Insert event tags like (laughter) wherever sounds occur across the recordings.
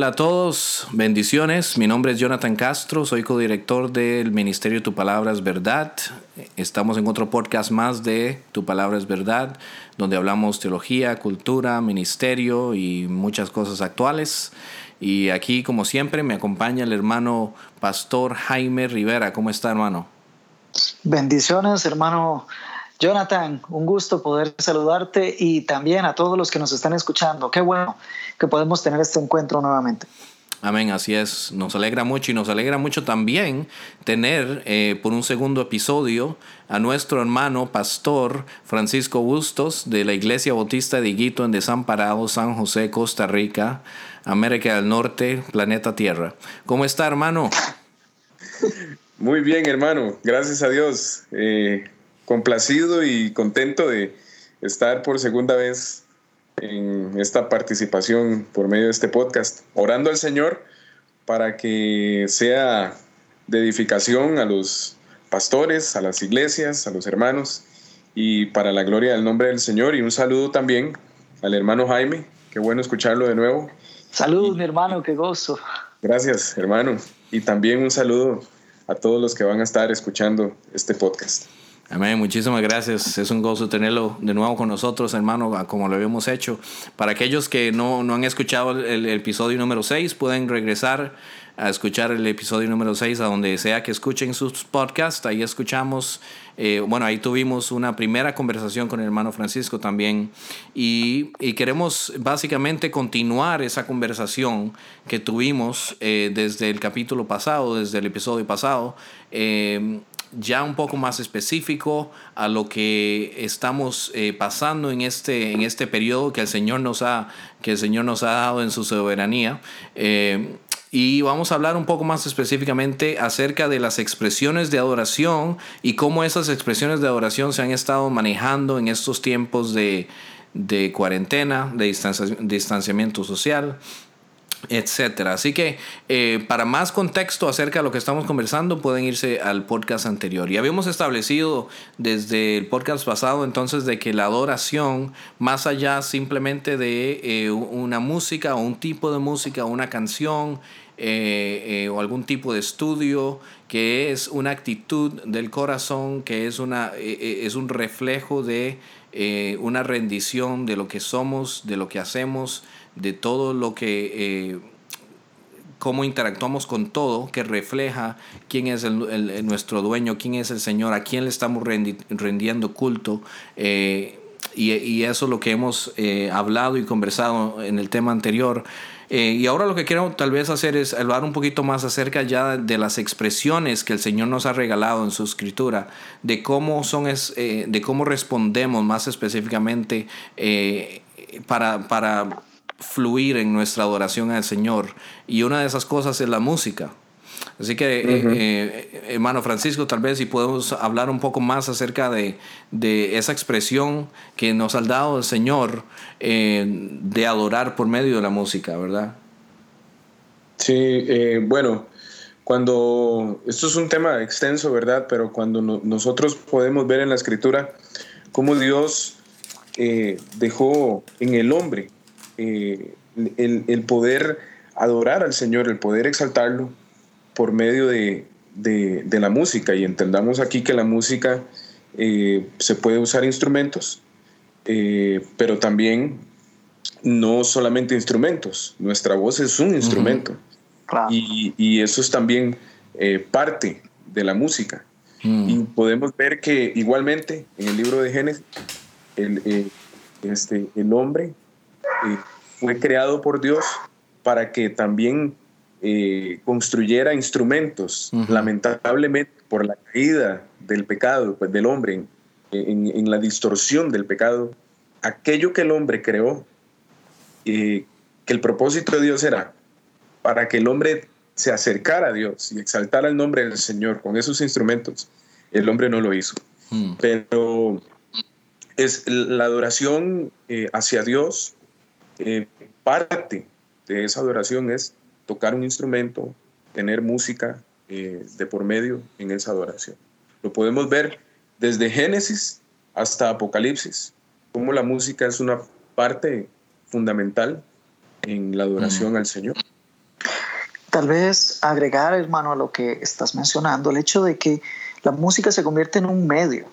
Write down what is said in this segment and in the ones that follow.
Hola a todos, bendiciones. Mi nombre es Jonathan Castro, soy codirector del Ministerio Tu Palabra es Verdad. Estamos en otro podcast más de Tu Palabra es Verdad, donde hablamos teología, cultura, ministerio y muchas cosas actuales. Y aquí, como siempre, me acompaña el hermano pastor Jaime Rivera. ¿Cómo está, hermano? Bendiciones, hermano Jonathan, un gusto poder saludarte y también a todos los que nos están escuchando. Qué bueno que podemos tener este encuentro nuevamente. Amén, así es. Nos alegra mucho y nos alegra mucho también tener eh, por un segundo episodio a nuestro hermano pastor Francisco Bustos de la Iglesia Bautista de Higuito en Desamparado, San José, Costa Rica, América del Norte, planeta Tierra. ¿Cómo está, hermano? Muy bien, hermano. Gracias a Dios. Eh, complacido y contento de estar por segunda vez en esta participación por medio de este podcast, orando al Señor para que sea de edificación a los pastores, a las iglesias, a los hermanos y para la gloria del nombre del Señor. Y un saludo también al hermano Jaime, qué bueno escucharlo de nuevo. Saludos, mi hermano, qué gozo. Gracias, hermano. Y también un saludo a todos los que van a estar escuchando este podcast. Amén, muchísimas gracias. Es un gozo tenerlo de nuevo con nosotros, hermano, como lo habíamos hecho. Para aquellos que no, no han escuchado el, episodio número 6, pueden regresar a escuchar el episodio número 6 a donde sea que escuchen sus podcasts. Ahí escuchamos, eh, bueno, ahí tuvimos una primera conversación con el hermano Francisco también. Y, y queremos básicamente continuar esa conversación que tuvimos eh, desde el capítulo pasado, desde el episodio pasado. Eh, ya un poco más específico a lo que estamos eh, pasando en este, en este periodo que el Señor nos ha, que el Señor nos ha dado en su soberanía. Eh, y vamos a hablar un poco más específicamente acerca de las expresiones de adoración y cómo esas expresiones de adoración se han estado manejando en estos tiempos de, de cuarentena, de distanciamiento social etcétera. Así que eh, para más contexto acerca de lo que estamos conversando pueden irse al podcast anterior. Y habíamos establecido desde el podcast pasado entonces de que la adoración, más allá simplemente de eh, una música o un tipo de música o una canción eh, o algún tipo de estudio, que es una actitud del corazón, que es, una, es un reflejo de una rendición de lo que somos, de lo que hacemos, de todo lo que, eh, cómo interactuamos con todo, que refleja quién es el, nuestro dueño, quién es el Señor, a quién le estamos rendiendo culto. Eh, y, eso es lo que hemos eh, hablado y conversado en el tema anterior. y ahora lo que quiero tal vez hacer es hablar un poquito más acerca ya de las expresiones que el Señor nos ha regalado en su escritura, de cómo son es, de cómo respondemos más específicamente para, para fluir en nuestra adoración al Señor. Y una de esas cosas es la música. Así que, eh, eh, hermano Francisco, tal vez si podemos hablar un poco más acerca de, esa expresión que nos ha dado el Señor eh, de adorar por medio de la música, ¿verdad? Sí, bueno, cuando, esto es un tema extenso, ¿verdad? Pero cuando nosotros podemos ver en la escritura cómo Dios dejó en el hombre eh, el, poder adorar al Señor, el poder exaltarlo por medio de, la música. Y entendamos aquí que la música eh, se puede usar instrumentos, eh, pero también no solamente instrumentos. Nuestra voz es un instrumento. y, eso es también parte de la música. Mm. Y podemos ver que igualmente en el libro de Génesis, el, este, el hombre fue creado por Dios para que también eh, construyera instrumentos. Lamentablemente, por la caída del pecado, pues, del hombre, en, la distorsión del pecado, aquello que el hombre creó, eh, que el propósito de Dios era para que el hombre se acercara a Dios y exaltara el nombre del Señor con esos instrumentos, el hombre no lo hizo. Hmm. Pero es la adoración eh, hacia Dios eh, parte de esa adoración es tocar un instrumento, tener música eh, de por medio en esa adoración. Lo podemos ver desde Génesis hasta Apocalipsis, como la música es una parte fundamental en la adoración al Señor. tal vez agregar, hermano, a lo que estás mencionando, el hecho de que la música se convierte en un medio.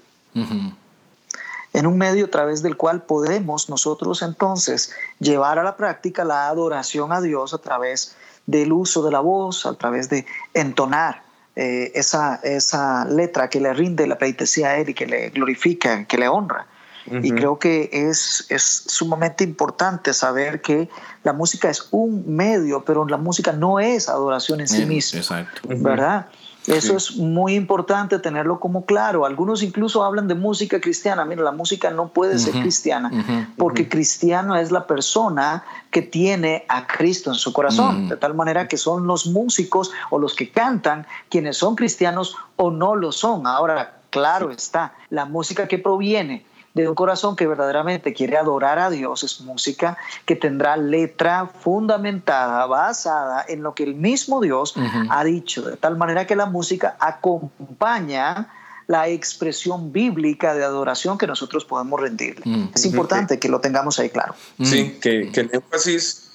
En un medio a través del cual podemos nosotros entonces llevar a la práctica la adoración a Dios a través del uso de la voz, a través de entonar eh, esa, esa letra que le rinde la pleitesía a Él y que le glorifica, que le honra. Y creo que es, es sumamente importante saber que la música es un medio, pero la música no es adoración en sí misma. Exacto. ¿Verdad? Eso es muy importante tenerlo como claro. Algunos incluso hablan de música cristiana. Mira, la música no puede ser cristiana porque cristiano es la persona que tiene a Cristo en su corazón. De tal manera que son los músicos o los que cantan quienes son cristianos o no lo son. Ahora, claro está, la música que proviene de un corazón que verdaderamente quiere adorar a Dios es música que tendrá letra fundamentada, basada en lo que el mismo Dios ha dicho, de tal manera que la música acompaña la expresión bíblica de adoración que nosotros podemos rendirle. Es importante que lo tengamos ahí claro. Sí, que, el énfasis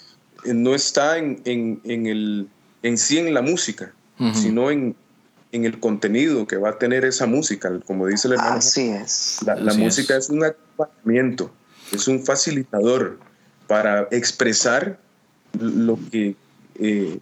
no está en, el, en sí en la música, sino en, en el contenido que va a tener esa música, como dice el hermano. Así es. La, música es. un acompañamiento, es un facilitador para expresar lo que, eh,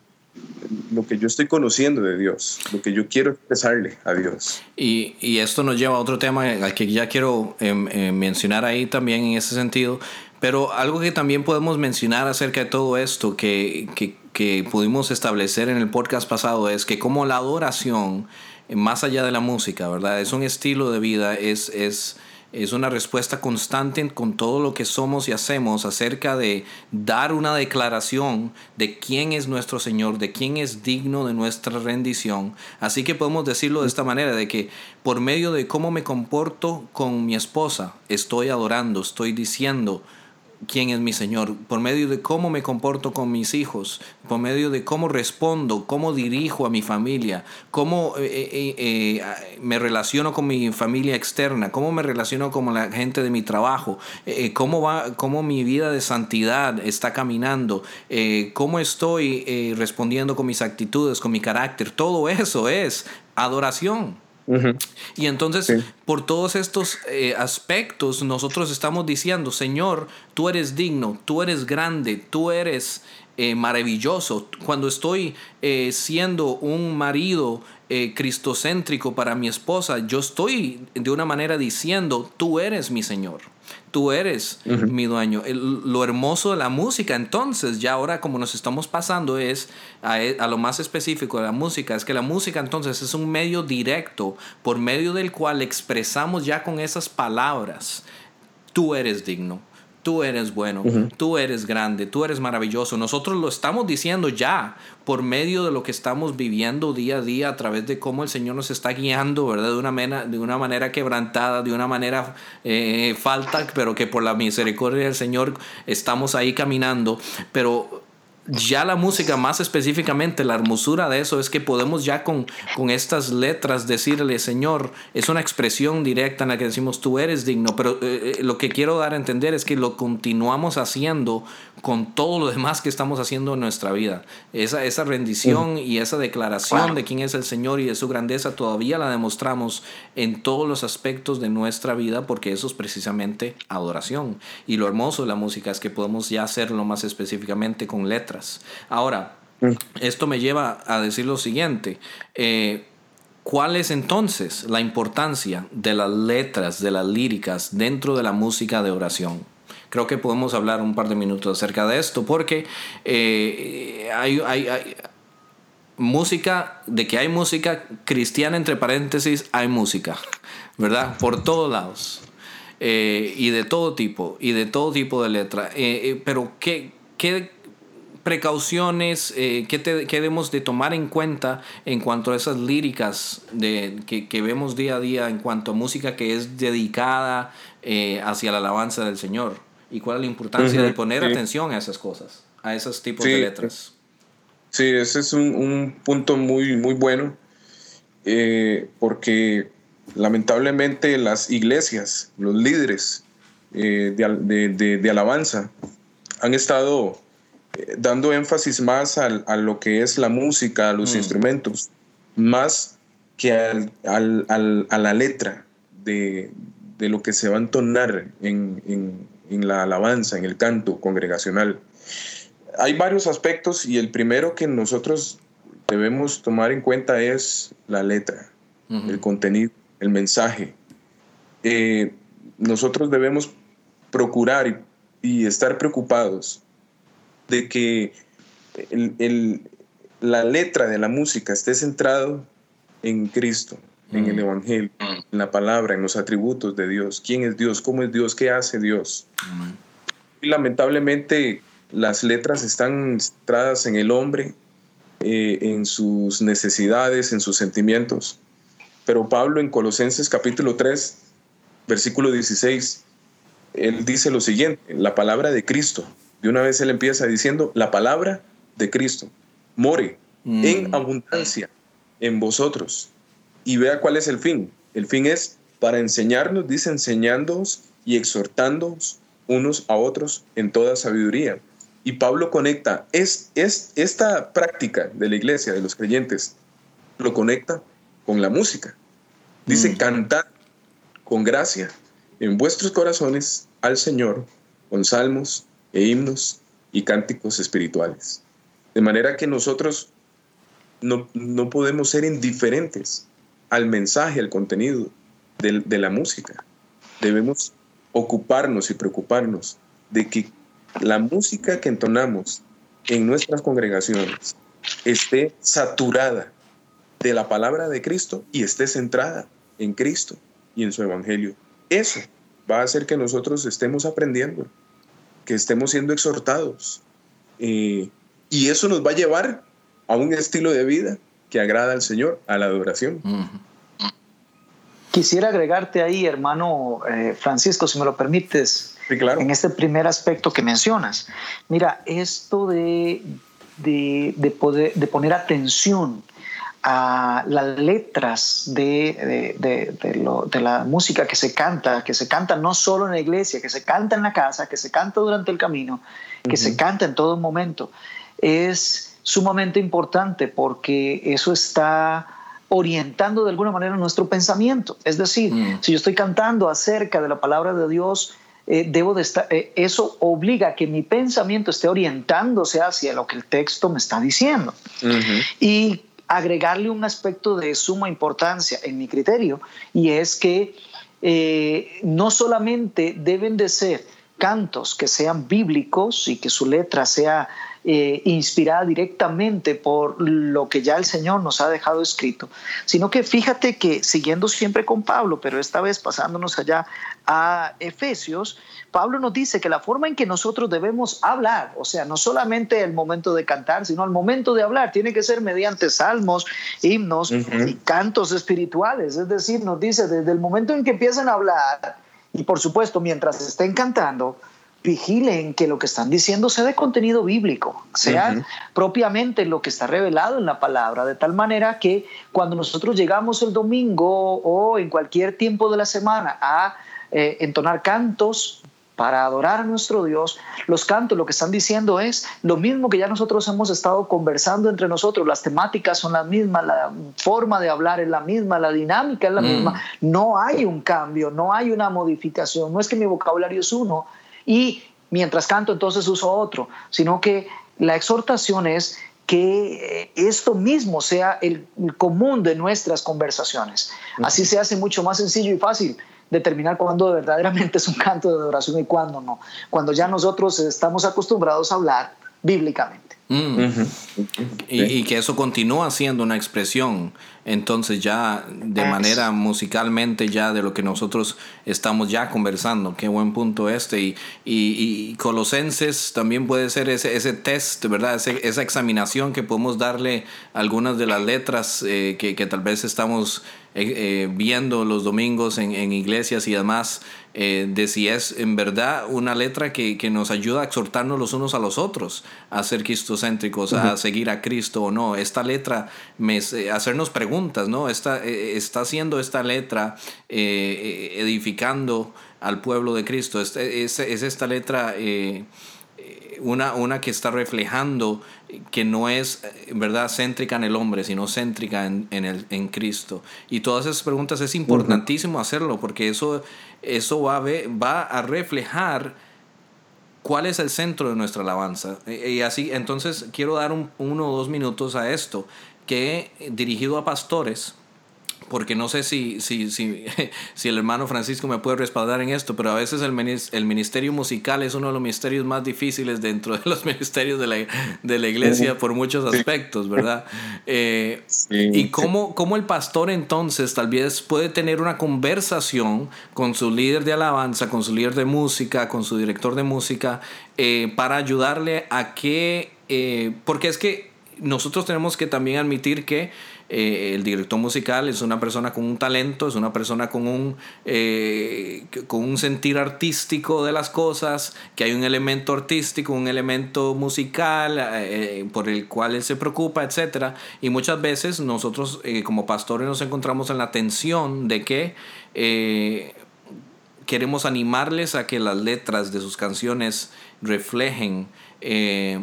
lo que yo estoy conociendo de Dios, lo que yo quiero expresarle a Dios. Y, y esto nos lleva a otro tema al que ya quiero em, em, mencionar ahí también en ese sentido, pero algo que también podemos mencionar acerca de todo esto, que, que que pudimos establecer en el podcast pasado es que como la adoración, más allá de la música, ¿verdad? Es un estilo de vida, es, es, es una respuesta constante con todo lo que somos y hacemos acerca de dar una declaración de quién es nuestro Señor, de quién es digno de nuestra rendición. Así que podemos decirlo de esta manera, de que por medio de cómo me comporto con mi esposa, estoy adorando, estoy diciendo, quién es mi Señor, por medio de cómo me comporto con mis hijos, por medio de cómo respondo, cómo dirijo a mi familia, cómo eh, eh, eh, me relaciono con mi familia externa, cómo me relaciono con la gente de mi trabajo, cómo, va, cómo mi vida de santidad está caminando, cómo estoy respondiendo con mis actitudes, con mi carácter. Todo eso es adoración. Y entonces, por todos estos eh, aspectos, nosotros estamos diciendo, Señor, tú eres digno, tú eres grande, tú eres eh, maravilloso. Cuando estoy eh, siendo un marido cristocéntrico para mi esposa, yo estoy de una manera diciendo, tú eres mi Señor tú eres mi dueño. lo hermoso de la música, entonces, ya ahora como nos estamos pasando es e, a, lo más específico de la música, es que la música entonces es un medio directo por medio del cual expresamos ya con esas palabras, tú eres digno tú eres bueno, tú eres grande, tú eres maravilloso. Nosotros lo estamos diciendo ya por medio de lo que estamos viviendo día a día a través de cómo el Señor nos está guiando, ¿verdad? De una manera, de una manera quebrantada, de una manera eh, falta, pero que por la misericordia del Señor estamos ahí caminando. Pero ya la música, más específicamente, la hermosura de eso es que podemos ya con, con estas letras decirle, Señor, es una expresión directa en la que decimos, tú eres digno, pero eh, eh, lo que quiero dar a entender es que lo continuamos haciendo con todo lo demás que estamos haciendo en nuestra vida. Esa, esa rendición y esa declaración de quién es el Señor y de su grandeza todavía la demostramos en todos los aspectos de nuestra vida porque eso es precisamente adoración. Y lo hermoso de la música es que podemos ya hacerlo más específicamente con letras. Ahora, mm. esto me lleva a decir lo siguiente. Eh, ¿Cuál es entonces la importancia de las letras, de las líricas dentro de la música de oración? creo que podemos hablar un par de minutos acerca de esto, porque eh, hay, música, de que hay música cristiana, entre paréntesis, hay música, ¿verdad? Por todos lados. Eh, y de todo tipo, y de todo tipo de letra. Eh, pero, ¿qué, qué precauciones eh, que, debemos de tomar en cuenta en cuanto a esas líricas de, que, vemos día a día en cuanto a música que es dedicada hacia la alabanza del Señor? y cuál es la importancia de poner atención a esas cosas, a esos tipos de letras. Sí, ese es un, punto muy, muy bueno, eh, porque lamentablemente las iglesias, los líderes eh, de, alabanza, han estado eh, dando énfasis más a lo que es la música, a los mm. instrumentos, más que a la letra de, lo que se va a entonar en, la alabanza, en el canto congregacional. Hay varios aspectos y el primero que nosotros debemos tomar en cuenta es la letra, el contenido, el mensaje. Eh, nosotros debemos procurar y estar preocupados de que la letra de la música esté centrado en Cristo, en el mm. Evangelio, en la palabra, en los atributos de Dios. ¿Quién es Dios? ¿Cómo es Dios? ¿Qué hace Dios? Y lamentablemente las letras están centradas en el hombre, eh, en sus necesidades, en sus sentimientos. Pero Pablo en Colosenses capítulo 3, versículo 16, él dice lo siguiente, la palabra de Cristo. De una vez él empieza diciendo, la palabra de Cristo more mm. en abundancia en vosotros. Y vea cuál es el fin. El fin es para enseñarnos, dice, enseñándoos y exhortándoos unos a otros en toda sabiduría. Y Pablo conecta es, es, esta práctica de la iglesia, de los creyentes, lo conecta con la música. Dice, mm. cantad con gracia en vuestros corazones al Señor con salmos e himnos y cánticos espirituales. De manera que nosotros no, podemos ser indiferentes al mensaje, al contenido de, de, la música. Debemos ocuparnos y preocuparnos de que la música que entonamos en nuestras congregaciones esté saturada de la palabra de Cristo y esté centrada en Cristo y en su Evangelio. Eso va a hacer que nosotros estemos aprendiendo, que estemos siendo exhortados. Eh, y eso nos va a llevar a un estilo de vida que agrada al Señor, a la adoración. Quisiera agregarte ahí, hermano eh, Francisco, si me lo permites, en este primer aspecto que mencionas. Mira, esto de, de, poder, de poner atención a las letras de, de, la música que se canta, que se canta no solo en la iglesia, que se canta en la casa, que se canta durante el camino, que se canta en todo momento, es sumamente importante porque eso está orientando de alguna manera nuestro pensamiento. Es decir, mm. si yo estoy cantando acerca de la palabra de Dios, eh, debo de estar, eh, eso obliga a que mi pensamiento esté orientándose hacia lo que el texto me está diciendo. Y agregarle un aspecto de suma importancia en mi criterio y es que eh, no solamente deben de ser cantos que sean bíblicos y que su letra sea eh, inspirada directamente por lo que ya el Señor nos ha dejado escrito, sino que fíjate que siguiendo siempre con Pablo, pero esta vez pasándonos allá a Efesios, Pablo nos dice que la forma en que nosotros debemos hablar, o sea, no solamente el momento de cantar, sino el momento de hablar, tiene que ser mediante salmos, himnos y cantos espirituales. Es decir, nos dice desde el momento en que empiezan a hablar, y por supuesto mientras estén cantando, vigilen que lo que están diciendo sea de contenido bíblico, sea propiamente lo que está revelado en la palabra, de tal manera que cuando nosotros llegamos el domingo o en cualquier tiempo de la semana a eh, entonar cantos para adorar a nuestro Dios, los cantos lo que están diciendo es lo mismo que ya nosotros hemos estado conversando entre nosotros, las temáticas son las mismas, la forma de hablar es la misma, la dinámica es la mm. misma, no hay un cambio, no hay una modificación, no es que mi vocabulario es uno y mientras canto entonces uso otro, sino que la exhortación es que esto mismo sea el común de nuestras conversaciones. Así se hace mucho más sencillo y fácil determinar cuándo verdaderamente es un canto de adoración y cuándo no. Cuando ya nosotros estamos acostumbrados a hablar bíblicamente. Mm. y, que eso continúa siendo una expresión, entonces ya de manera musicalmente ya de lo que nosotros estamos ya conversando. Qué buen punto este. Y, y, Colosenses también puede ser ese, ese test, ¿verdad? esa examinación que podemos darle a algunas de las letras eh, que, que tal vez estamos eh, eh, viendo los domingos en, en iglesias y demás, eh, de si es en verdad una letra que, que, nos ayuda a exhortarnos los unos a los otros, a ser cristocéntricos, a seguir a Cristo o no. Esta letra, me, hacernos preguntas, ¿no? Está, está haciendo esta letra edificando al pueblo de Cristo. Es, es, es esta letra una, una que está reflejando que no es, ¿verdad?, céntrica en el hombre, sino céntrica en, en, el, en Cristo. Y todas esas preguntas es importantísimo hacerlo porque eso, eso va, a va a reflejar cuál es el centro de nuestra alabanza. Y así, entonces quiero dar un, uno o dos minutos a esto, que dirigido a pastores, porque no sé si, si, si, (laughs) si, el hermano Francisco me puede respaldar en esto, pero a veces el, el ministerio musical es uno de los ministerios más difíciles dentro de los (laughs) ministerios de la, de la iglesia por muchos aspectos, ¿verdad? (laughs) Eh, y cómo, cómo, el pastor entonces tal vez puede tener una conversación con su líder de alabanza, con su líder de música, con su director de música, eh, para ayudarle a que, eh, porque es que nosotros tenemos que también admitir que eh, el director musical es una persona con un talento, es una persona con un, eh, con un sentir artístico de las cosas, que hay un elemento artístico, un elemento musical eh, por el cual él se preocupa, etc. Y muchas veces nosotros como pastores nos encontramos en la tensión de que queremos animarles a que las letras de sus canciones reflejen eh,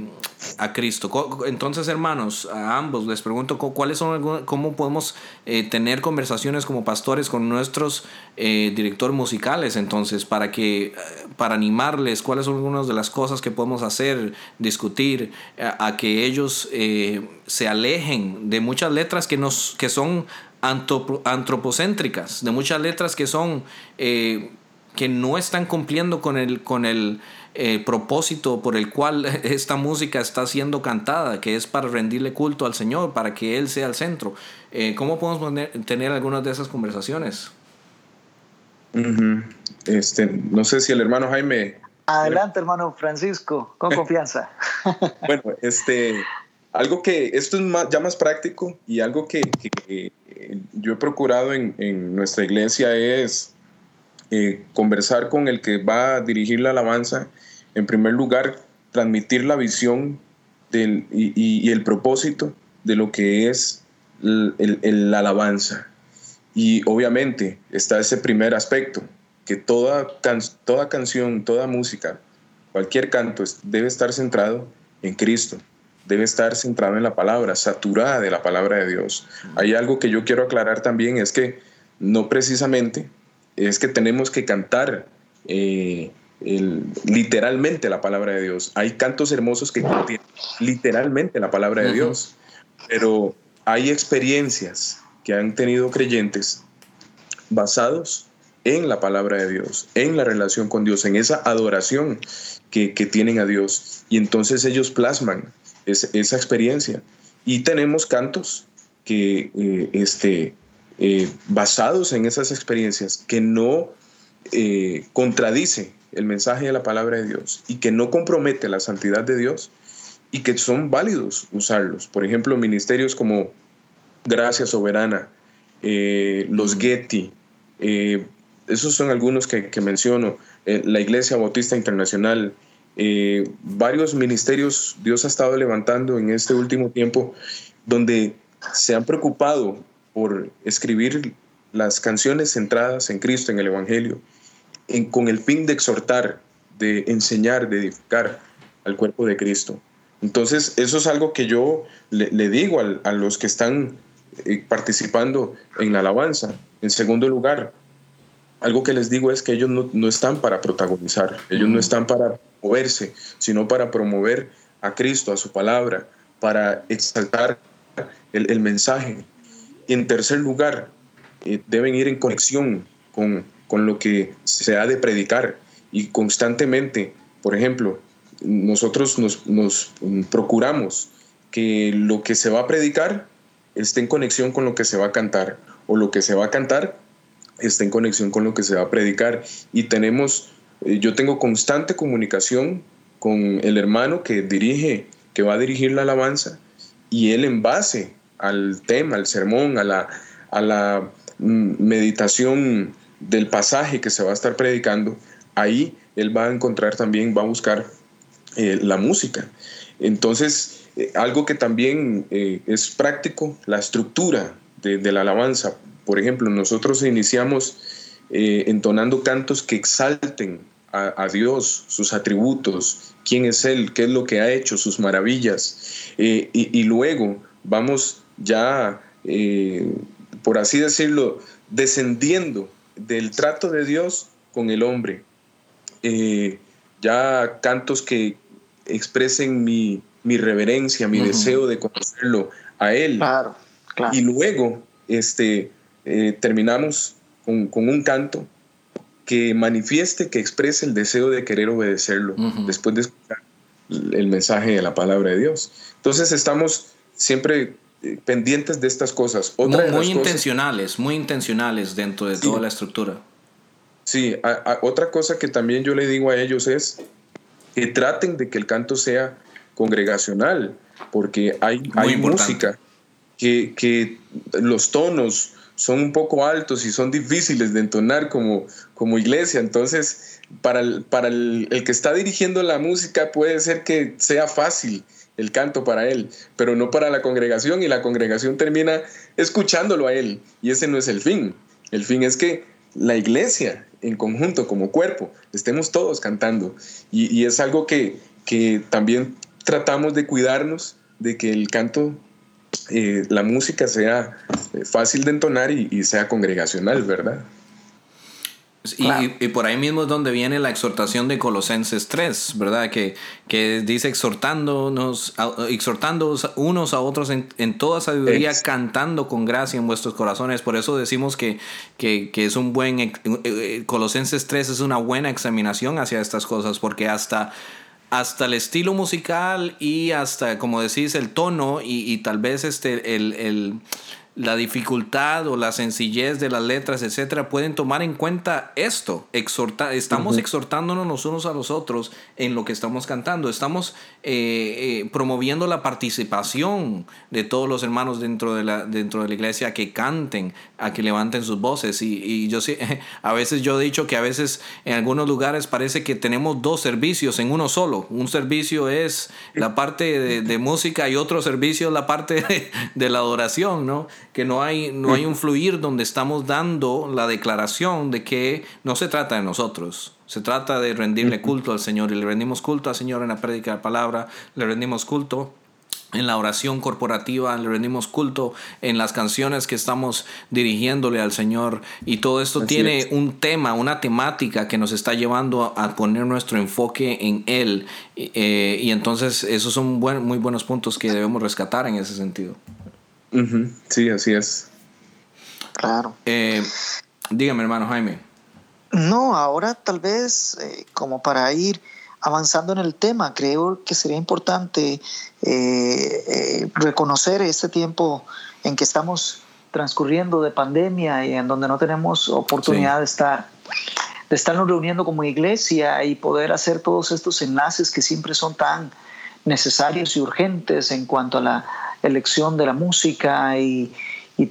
a Cristo. Entonces, hermanos, a ambos les pregunto cuáles son, cómo podemos eh, tener conversaciones como pastores con nuestros eh, directores musicales, entonces, para que, para animarles, cuáles son algunas de las cosas que podemos hacer, discutir, a, que ellos se alejen de muchas letras que nos, que son antropocéntricas, de muchas letras que son que no están cumpliendo con el, con el eh, propósito por el cual (laughs) esta música está siendo cantada, que es para rendirle culto al Señor, para que Él sea el centro. Eh, ¿Cómo podemos tener algunas de esas conversaciones? este, no sé si el hermano Jaime... Adelante, hermano Francisco, con (laughs) confianza. (laughs) bueno, este, algo que, esto es más, ya más práctico y algo que, yo he procurado en, en nuestra iglesia es eh, conversar con el que va a dirigir la alabanza en primer lugar, transmitir la visión del, y, el propósito de lo que es la alabanza. Y obviamente está ese primer aspecto, que toda, toda canción, toda música, cualquier canto debe estar centrado en Cristo, debe estar centrado en la palabra, saturada de la palabra de Dios. Hay algo que yo quiero aclarar también, es que no precisamente es que tenemos que cantar eh, literalmente la palabra de Dios. Hay cantos hermosos que contienen literalmente la palabra de Dios, pero hay experiencias que han tenido creyentes basados en la palabra de Dios, en la relación con Dios, en esa adoración que, tienen a Dios. Y entonces ellos plasman esa experiencia. Y tenemos cantos que, eh, este, eh, basados en esas experiencias, que no eh, contradice el mensaje de la palabra de Dios y que no compromete la santidad de Dios y que son válidos usarlos. Por ejemplo, ministerios como Gracia Soberana, eh, los Getty, eh, esos son algunos que, menciono, eh, la Iglesia Bautista Internacional, varios ministerios Dios ha estado levantando en este último tiempo donde se han preocupado por escribir las canciones centradas en Cristo, en el Evangelio, con el fin de exhortar, de enseñar, de edificar al cuerpo de Cristo. Entonces, eso es algo que yo le, digo a, los que están eh, participando en la alabanza. En segundo lugar, algo que les digo es que ellos no, están para protagonizar, ellos no están para moverse, sino para promover a Cristo, a su palabra, para exaltar el, mensaje. En tercer lugar, eh, deben ir en conexión con con lo que se ha de predicar y constantemente, por ejemplo, nosotros nos, procuramos que lo que se va a predicar esté en conexión con lo que se va a cantar o lo que se va a cantar esté en conexión con lo que se va a predicar. Y tenemos eh, yo tengo constante comunicación con el hermano que dirige que va a dirigir la alabanza y él en base al tema, al sermón, a la, a la mm, meditación del pasaje que se va a estar predicando, ahí él va a encontrar también, va a buscar eh, la música. Entonces, eh, algo que también eh, es práctico, la estructura de, la alabanza. Por ejemplo, nosotros iniciamos entonando cantos que exalten a, Dios, sus atributos, quién es Él, qué es lo que ha hecho, sus maravillas. Eh, y, luego vamos ya, eh, por así decirlo, descendiendo del trato de Dios con el hombre. Eh, ya cantos que expresen mi, reverencia, mi deseo de conocerlo a Él. Claro, Y luego este, terminamos con, con un canto que manifieste, que exprese el deseo de querer obedecerlo después de escuchar el mensaje de la palabra de Dios. Entonces estamos siempre eh, pendientes de estas cosas. muy, intencionales, muy intencionales dentro de toda la estructura. Sí, otra cosa que también yo le digo a ellos es que traten de que el canto sea congregacional, porque hay, hay música que, que los tonos, son un poco altos y son difíciles de entonar como, como iglesia. Entonces, para, el, para el, que está dirigiendo la música puede ser que sea fácil el canto para él, pero no para la congregación y la congregación termina escuchándolo a él y ese no es el fin. El fin es que la iglesia en conjunto como cuerpo estemos todos cantando y, y es algo que, que también tratamos de cuidarnos de que el canto eh, la música sea eh, fácil de entonar y, sea congregacional, ¿verdad? Y, por ahí mismo es donde viene la exhortación de Colosenses 3, ¿verdad? Que, que dice exhortándonos, exhortando unos a otros en, toda sabiduría, cantando con gracia en vuestros corazones. Por eso decimos que, que, que es un buen, eh, Colosenses 3 es una buena examinación hacia estas cosas, porque hasta hasta el estilo musical y hasta, como decís, el tono y, y tal vez este, el, el, la dificultad o la sencillez de las letras, etcétera, pueden tomar en cuenta esto. Exhorta, estamos exhortándonos los unos a los otros en lo que estamos cantando. Estamos eh, eh, promoviendo la participación de todos los hermanos dentro de la, dentro de la iglesia a que canten, a que levanten sus voces. Y, y yo sí, (laughs) a veces yo he dicho que a veces en algunos lugares parece que tenemos dos servicios en uno solo. Un servicio es la parte de, de música y otro servicio es la parte de, de la adoración, ¿no? Que no hay, no hay un fluir donde estamos dando la declaración de que no se trata de nosotros, se trata de rendirle culto al Señor y le rendimos culto al Señor en la prédica de la palabra, le rendimos culto en la oración corporativa, le rendimos culto en las canciones que estamos dirigiéndole al Señor. Y todo esto tiene un tema, una temática que nos está llevando a, poner nuestro enfoque en Él. Eh, y entonces esos son muy buenos puntos que debemos rescatar en ese sentido. Sí, así es. Claro. Eh, dígame, hermano Jaime. No, ahora tal vez eh, como para ir avanzando en el tema, creo que sería importante eh, reconocer este tiempo en que estamos transcurriendo de pandemia y en donde no tenemos oportunidad de estar de estarnos reuniendo como iglesia y poder hacer todos estos enlaces que siempre son tan necesarios y urgentes en cuanto a la elección de la música y,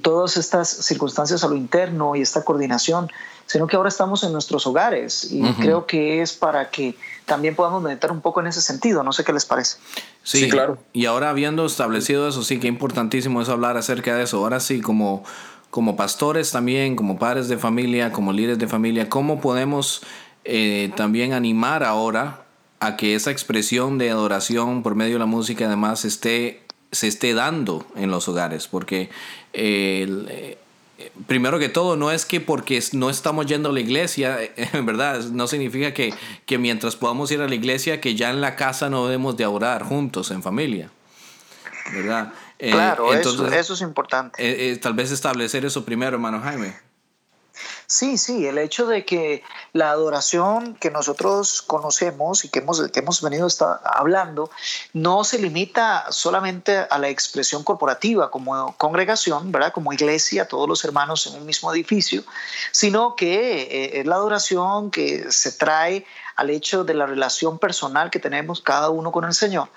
todas estas circunstancias a lo interno y esta coordinación, sino que ahora estamos en nuestros hogares y creo que es para que también podamos meditar un poco en ese sentido. No sé qué les parece. Sí, claro. Y ahora habiendo establecido eso, sí, que importantísimo es hablar acerca de eso. Ahora sí, como, como pastores también, como padres de familia, como líderes de familia, ¿cómo podemos eh, también animar ahora a que esa expresión de adoración por medio de la música además esté se esté dando en los hogares, porque eh, primero que todo, no es que porque no estamos yendo a la iglesia, (laughs) en verdad, no significa que, que, mientras podamos ir a la iglesia, que ya en la casa no debemos de orar juntos, en familia. ¿Verdad? Eh, claro, eso, eso, es importante. Eh, tal vez establecer eso primero, hermano Jaime. Sí, sí, el hecho de que la adoración que nosotros conocemos y que hemos, que hemos venido hablando no se limita solamente a la expresión corporativa como congregación, ¿verdad? como iglesia, todos los hermanos en un mismo edificio, sino que eh, es la adoración que se trae al hecho de la relación personal que tenemos cada uno con el Señor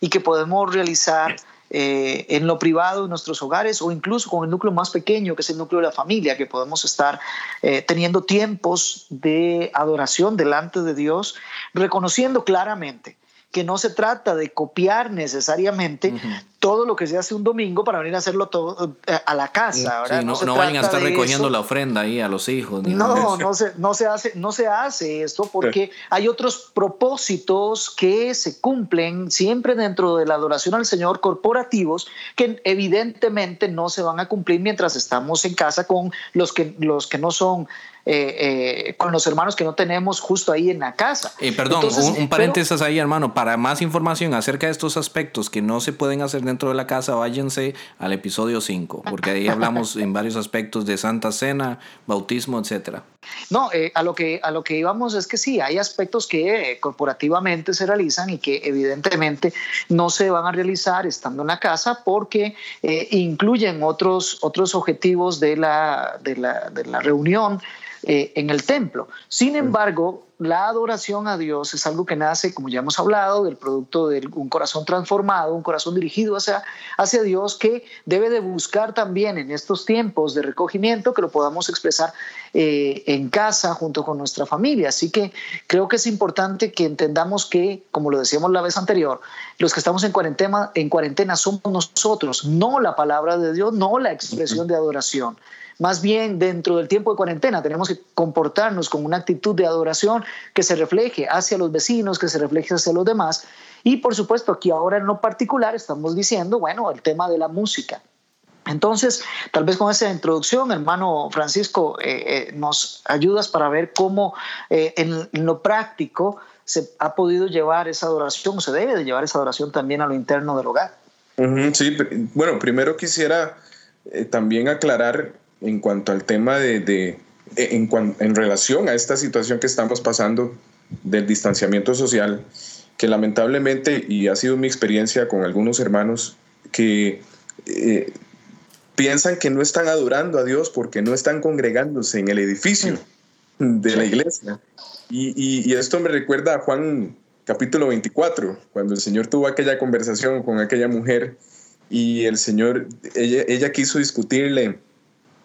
y que podemos realizar eh, en lo privado, en nuestros hogares o incluso con el núcleo más pequeño, que es el núcleo de la familia, que podemos estar eh, teniendo tiempos de adoración delante de Dios, reconociendo claramente que no se trata de copiar necesariamente todo lo que se hace un domingo para venir a hacerlo todo eh, a la casa. no, no, vayan a estar recogiendo la ofrenda ahí a los hijos. no, no se, no, se hace, no se hace esto porque hay otros propósitos que se cumplen siempre dentro de la adoración al Señor corporativos que evidentemente no se van a cumplir mientras estamos en casa con los que, los que no son eh, eh, con los hermanos que no tenemos justo ahí en la casa. Eh, perdón, un, paréntesis ahí, hermano. Para más información acerca de estos aspectos que no se pueden hacer dentro de la casa, váyanse al episodio 5, porque ahí hablamos en varios aspectos de Santa Cena, bautismo, etcétera. No, a, lo que, a lo que íbamos es que sí, hay aspectos que corporativamente se realizan y que evidentemente no se van a realizar estando en la casa porque incluyen otros, otros objetivos de la, de la, de la reunión eh, en el templo. Sin embargo, la adoración a Dios es algo que nace, como ya hemos hablado, del producto de un corazón transformado, un corazón dirigido hacia, hacia Dios, que debe de buscar también en estos tiempos de recogimiento que lo podamos expresar eh, en casa junto con nuestra familia. Así que creo que es importante que entendamos que, como lo decíamos la vez anterior, los que estamos en cuarentena, en cuarentena somos nosotros, no la palabra de Dios, no la expresión de adoración. Más bien, dentro del tiempo de cuarentena, tenemos que comportarnos con una actitud de adoración que se refleje hacia los vecinos, que se refleje hacia los demás. Y por supuesto, aquí ahora en lo particular estamos diciendo, bueno, el tema de la música. Entonces, tal vez con esa introducción, hermano Francisco, eh, eh, nos ayudas para ver cómo eh, en, lo práctico se ha podido llevar esa adoración, o se debe de llevar esa adoración también a lo interno del hogar. sí, bueno, primero quisiera también aclarar en cuanto al tema de, en, en, relación a esta situación que estamos pasando del distanciamiento social, que lamentablemente, y ha sido mi experiencia con algunos hermanos, que eh, piensan que no están adorando a Dios porque no están congregándose en el edificio de la iglesia. Y, y, esto me recuerda a Juan capítulo 24, cuando el Señor tuvo aquella conversación con aquella mujer y el Señor, ella, ella quiso discutirle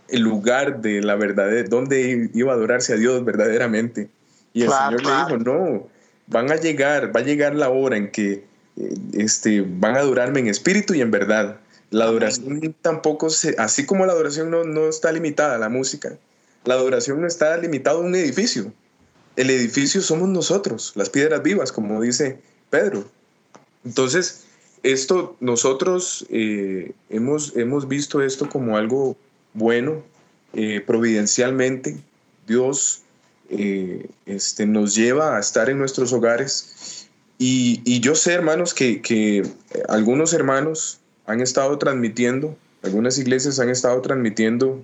el lugar de la verdad, donde iba a adorarse a Dios verdaderamente. Y el Señor le dijo, no, van a llegar, va a llegar la hora en que eh, este, van a adorarme en espíritu y en verdad. La adoración tampoco, se, así como la adoración no, no está limitada a la música, la adoración no está limitada a un edificio. El edificio somos nosotros, las piedras vivas, como dice Pedro. Entonces, esto nosotros eh, hemos, hemos visto esto como algo bueno, eh, providencialmente, Dios eh, este, nos lleva a estar en nuestros hogares. Y, yo sé, hermanos, que, que, algunos hermanos han estado transmitiendo, algunas iglesias han estado transmitiendo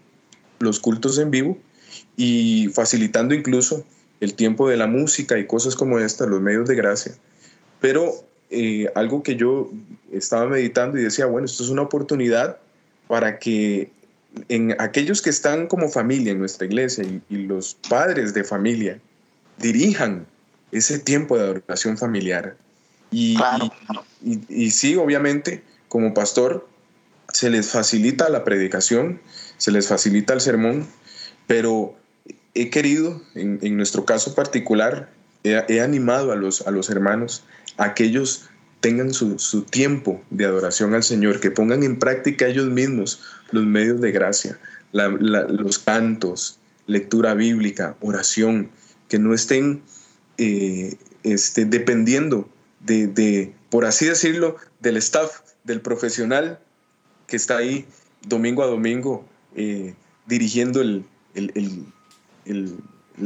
los cultos en vivo y facilitando incluso el tiempo de la música y cosas como esta, los medios de gracia. Pero eh, algo que yo estaba meditando y decía, bueno, esto es una oportunidad para que en aquellos que están como familia en nuestra iglesia y, los padres de familia dirijan ese tiempo de adoración familiar. Y, y, sí, obviamente, como pastor, se les facilita la predicación, se les facilita el sermón, pero he querido, en, nuestro caso particular, he, animado a los, a los hermanos, a aquellos tengan su, su, tiempo de adoración al Señor, que pongan en práctica ellos mismos los medios de gracia, los cantos, lectura bíblica, oración, que no estén eh, este, dependiendo de, por así decirlo, del staff, del profesional que está ahí domingo a domingo eh, dirigiendo el,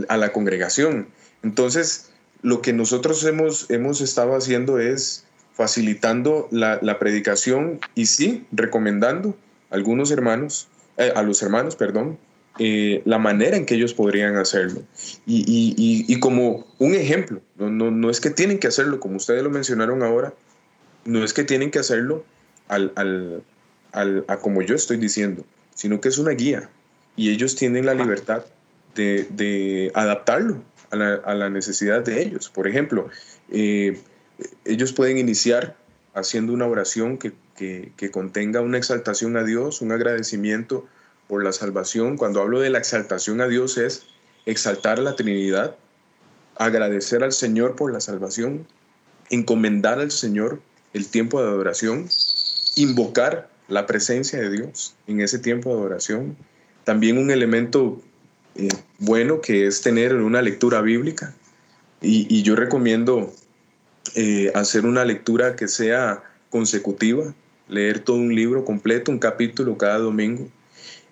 a la congregación. Entonces, lo que nosotros hemos, hemos estado haciendo es facilitando la, la predicación y sí, recomendando algunos hermanos, eh, a los hermanos, perdón, eh, la manera en que ellos podrían hacerlo. Y, como un ejemplo, no, no, es que tienen que hacerlo como ustedes lo mencionaron ahora, no es que tienen que hacerlo al, a como yo estoy diciendo, sino que es una guía y ellos tienen la libertad de, adaptarlo a la, necesidad de ellos. Por ejemplo, eh, ellos pueden iniciar haciendo una oración que que, contenga una exaltación a Dios, un agradecimiento por la salvación. Cuando hablo de la exaltación a Dios es exaltar la Trinidad, agradecer al Señor por la salvación, encomendar al Señor el tiempo de adoración invocar la presencia de Dios en ese tiempo de adoración. También un elemento eh, bueno que es tener una lectura bíblica. Y, yo recomiendo eh, hacer una lectura que sea consecutiva, leer todo un libro completo, un capítulo cada domingo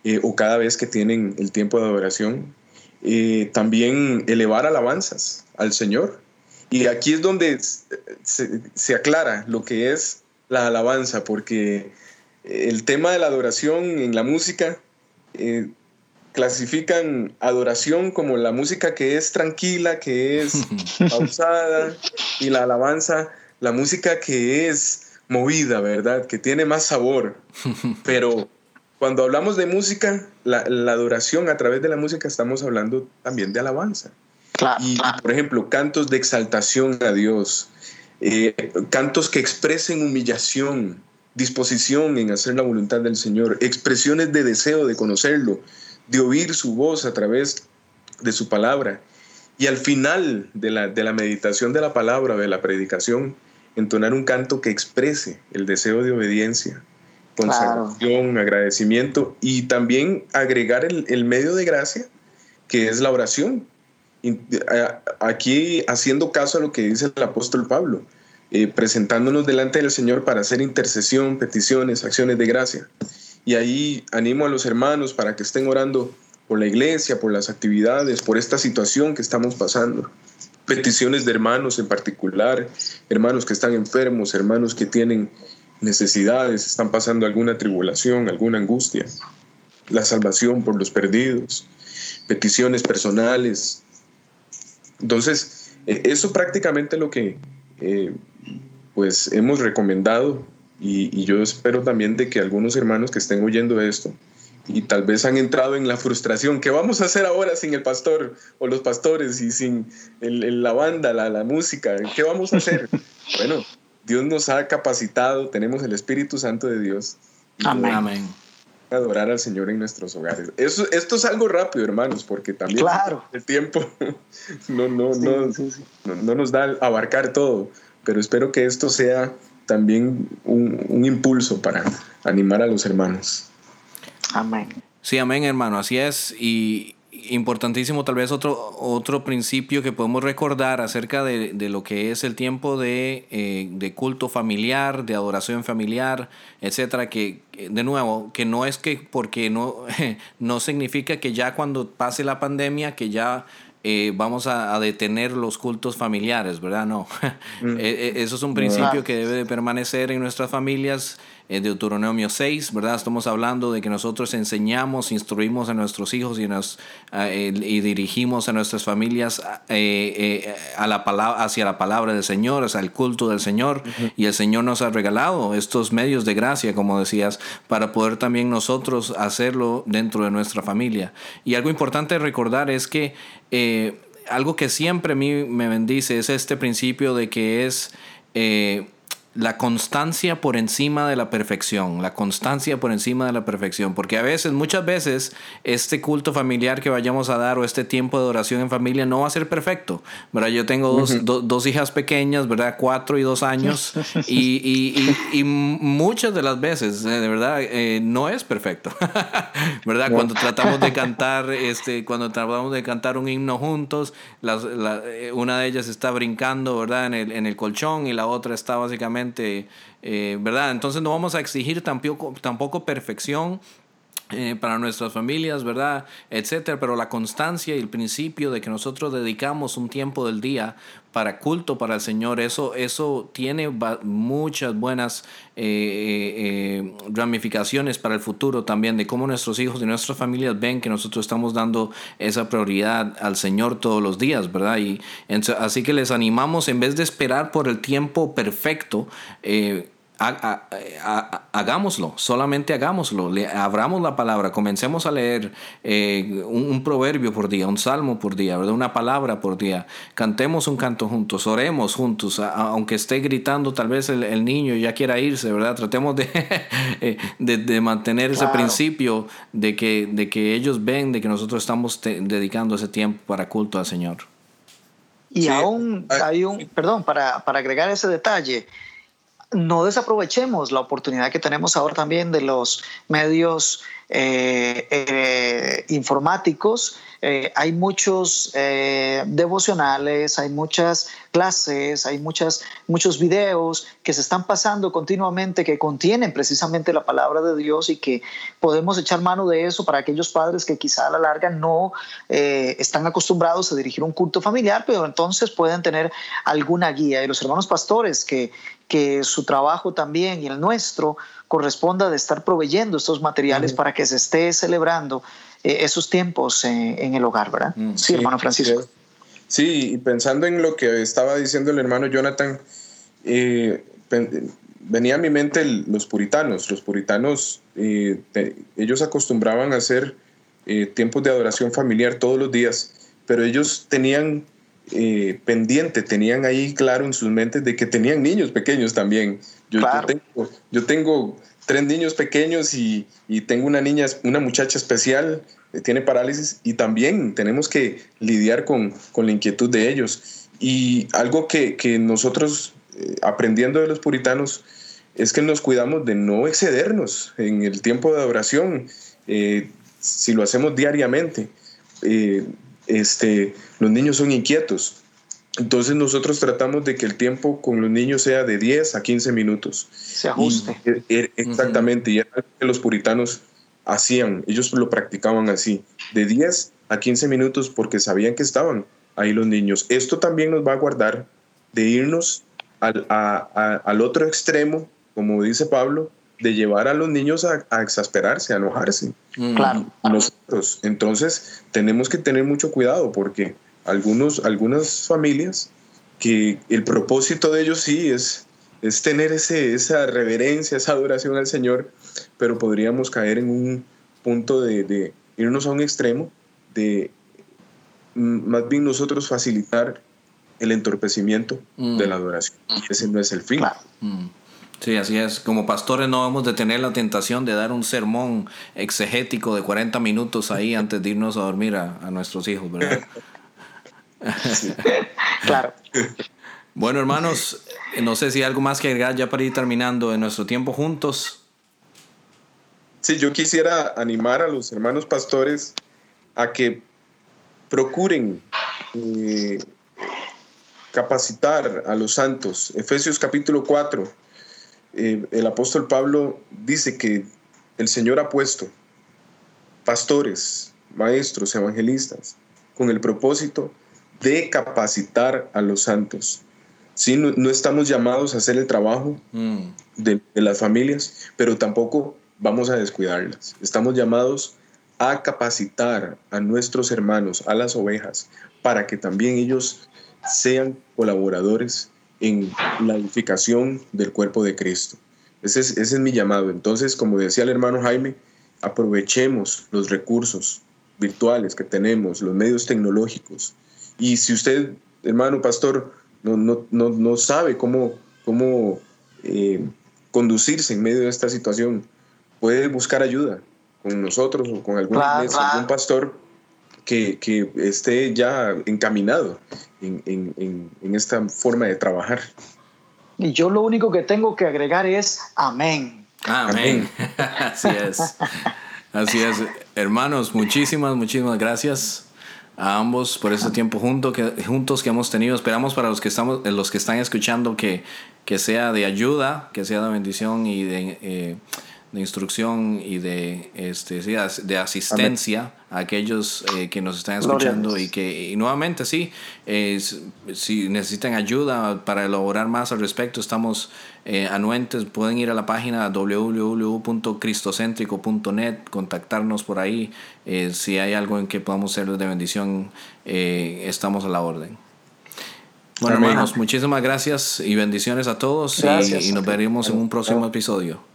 eh, o cada vez que tienen el tiempo de adoración. también elevar alabanzas al Señor. Y aquí es donde se, se aclara lo que es la alabanza, porque el tema de la adoración en la música eh, clasifican adoración como la música que es tranquila, que es (laughs) pausada, y la alabanza, la música que es movida, ¿verdad? Que tiene más sabor. (laughs) Pero cuando hablamos de música, la, adoración a través de la música estamos hablando también de alabanza. y, por ejemplo, cantos de exaltación a Dios, eh, cantos que expresen humillación, disposición en hacer la voluntad del Señor, expresiones de deseo de conocerlo, de oír su voz a través de su palabra. Y al final de la, de la meditación de la palabra, de la predicación, entonar un canto que exprese el deseo de obediencia, consagración, agradecimiento y también agregar el, el medio de gracia, que es la oración. Aquí haciendo caso a lo que dice el apóstol Pablo, eh, presentándonos delante del Señor para hacer intercesión, peticiones, acciones de gracia. Y ahí animo a los hermanos para que estén orando por la iglesia, por las actividades, por esta situación que estamos pasando. Peticiones de hermanos en particular, hermanos que están enfermos, hermanos que tienen necesidades, están pasando alguna tribulación, alguna angustia. La salvación por los perdidos, peticiones personales. Entonces, eh, eso prácticamente lo que eh, pues hemos recomendado y, yo espero también de que algunos hermanos que estén oyendo esto y tal vez han entrado en la frustración, ¿qué vamos a hacer ahora sin el pastor o los pastores y sin la banda, la, la música? ¿Qué vamos a hacer? (laughs) bueno, Dios nos ha capacitado, tenemos el Espíritu Santo de Dios. Amén. Adorar al Señor en nuestros hogares. Eso, esto es algo rápido, hermanos, porque también el tiempo (laughs) no, no, no, no, no nos da abarcar todo pero espero que esto sea también un, impulso para animar a los hermanos. Amén. Sí, amén, hermano, así es. Y importantísimo, tal vez otro, otro principio que podemos recordar acerca de, lo que es el tiempo de, eh, de, culto familiar, de adoración familiar, etcétera, que de nuevo, que no es que porque no, (laughs) no significa que ya cuando pase la pandemia, que ya eh, vamos a, detener los cultos familiares, ¿verdad? No. (laughs) Mm. Eh, eh, eso es un principio que debe de permanecer en nuestras familias Deuteronomio 6, ¿verdad? Estamos hablando de que nosotros enseñamos, instruimos a nuestros hijos y, nos, y dirigimos a nuestras familias eh, eh, a la palabra, hacia la palabra del Señor, hacia el culto del Señor. Y el Señor nos ha regalado estos medios de gracia, como decías, para poder también nosotros hacerlo dentro de nuestra familia. Y algo importante recordar es que eh, algo que siempre a mí me bendice es este principio de que es la constancia por encima de la perfección, la constancia por encima de la perfección, porque a veces, muchas veces, este culto familiar que vayamos a dar o este tiempo de oración en familia no va a ser perfecto, ¿verdad? Yo tengo dos, hijas pequeñas, ¿verdad? Cuatro y dos años, y, muchas de las veces, eh, de verdad, eh, no es perfecto, (laughs) ¿verdad? Cuando tratamos de (laughs) cantar, este, cuando tratamos de cantar un himno juntos, eh, una de ellas está brincando, ¿verdad? En el, en el colchón y la otra está básicamente eh, ¿verdad? Entonces no vamos a exigir tampoco, tampoco perfección eh, para nuestras familias, ¿verdad? Etcétera, pero la constancia y el principio de que nosotros dedicamos un tiempo del día para culto para el Señor, eso, eso tiene muchas buenas eh, ramificaciones para el futuro también, de cómo nuestros hijos y nuestras familias ven que nosotros estamos dando esa prioridad al Señor todos los días, ¿verdad? Y así que les animamos, en vez de esperar por el tiempo perfecto, hagámoslo, solamente hagámoslo, le, abramos la palabra, comencemos a leer eh, un, proverbio por día, un salmo por día, ¿verdad? una palabra por día, cantemos un canto juntos, oremos juntos, aunque esté gritando tal vez el, niño ya quiera irse, ¿verdad? Tratemos de, (laughs) eh, de, mantener ese principio de que, de que ellos ven de que nosotros estamos dedicando ese tiempo para culto al Señor. Y aún hay un, perdón, para, para agregar ese detalle, no desaprovechemos la oportunidad que tenemos ahora también de los medios eh, eh, informáticos. Eh, hay muchos devocionales, hay muchas clases, hay muchas, muchos videos que se están pasando continuamente que contienen precisamente la palabra de Dios y que podemos echar mano de eso para aquellos padres que quizá a la larga no están acostumbrados a dirigir un culto familiar, pero entonces pueden tener alguna guía. Y los hermanos pastores que, que su trabajo también y el nuestro corresponda de estar proveyendo estos materiales para que se esté celebrando eh, esos tiempos en el hogar, ¿verdad? Mm, sí, hermano Francisco. Sí, y pensando en lo que estaba diciendo el hermano Jonathan, eh, venía a mi mente los puritanos. Los puritanos, eh, ellos acostumbraban a hacer tiempos de adoración familiar todos los días, pero ellos tenían eh, pendiente, tenían ahí claro en sus mentes de que tenían niños pequeños también. Yo, yo, tengo, tres niños pequeños y, tengo una niña, una muchacha especial, que tiene parálisis y también tenemos que lidiar con, la inquietud de ellos. Y algo que, nosotros, eh, aprendiendo de los puritanos, es que nos cuidamos de no excedernos en el tiempo de adoración, eh, si lo hacemos diariamente este, los niños son inquietos. Entonces nosotros tratamos de que el tiempo con los niños sea de 10 a 15 minutos. Se ajuste. E, e, exactamente, y era lo que los puritanos hacían, ellos lo practicaban así, de 10 a 15 minutos porque sabían que estaban ahí los niños. Esto también nos va a guardar de irnos al, al otro extremo, como dice Pablo, de llevar a los niños a, exasperarse, a enojarse. Mm. Claro. Nosotros. Entonces, tenemos que tener mucho cuidado porque algunos, algunas familias que el propósito de ellos sí es, es tener ese, esa reverencia, esa adoración al Señor, pero podríamos caer en un punto de, irnos a un extremo, de mm, más bien nosotros facilitar el entorpecimiento mm. de la adoración. Y ese no es el fin. Claro. Sí, así es. Como pastores no vamos a tener la tentación de dar un sermón exegético de 40 minutos ahí (laughs) antes de irnos a dormir a, nuestros hijos, ¿verdad? (laughs) claro. Bueno, hermanos, no sé si hay algo más que agregar ya para ir terminando en nuestro tiempo juntos. Sí, yo quisiera animar a los hermanos pastores a que procuren eh, capacitar a los santos. Efesios capítulo 4 eh, el apóstol Pablo dice que el Señor ha puesto pastores, maestros, evangelistas, con el propósito de capacitar a los santos. Sí, no, estamos llamados a hacer el trabajo mm. de, de las familias, pero tampoco vamos a descuidarlas. Estamos llamados a capacitar a nuestros hermanos, a las ovejas, para que también ellos sean colaboradores en la edificación del cuerpo de Cristo. Ese es, ese es mi llamado. Entonces, como decía el hermano Jaime, aprovechemos los recursos virtuales que tenemos, los medios tecnológicos. Y si usted, hermano pastor, no, no, no, no sabe cómo, cómo eh, conducirse en medio de esta situación, puede buscar ayuda con nosotros o con algún, algún pastor que, que esté ya encaminado en, en, en, esta forma de trabajar. Y yo lo único que tengo que agregar es amén. Amén. (laughs) Así es. Así es. Hermanos, muchísimas, muchísimas gracias a ambos por este tiempo junto que, juntos que hemos tenido. Esperamos para los que, estamos, los que están escuchando que, que sea de ayuda, que sea de bendición y de... Eh, de instrucción y de, este, de asistencia a aquellos eh, que nos están escuchando y que nuevamente sí, si necesitan ayuda para elaborar más al respecto, estamos eh, anuentes, pueden ir a la página www.cristocéntrico.net, contactarnos por ahí, eh, si hay algo en que podamos serles de bendición, estamos a la orden. Bueno, hermanos, muchísimas gracias y bendiciones a todos y, nos veremos en un próximo episodio.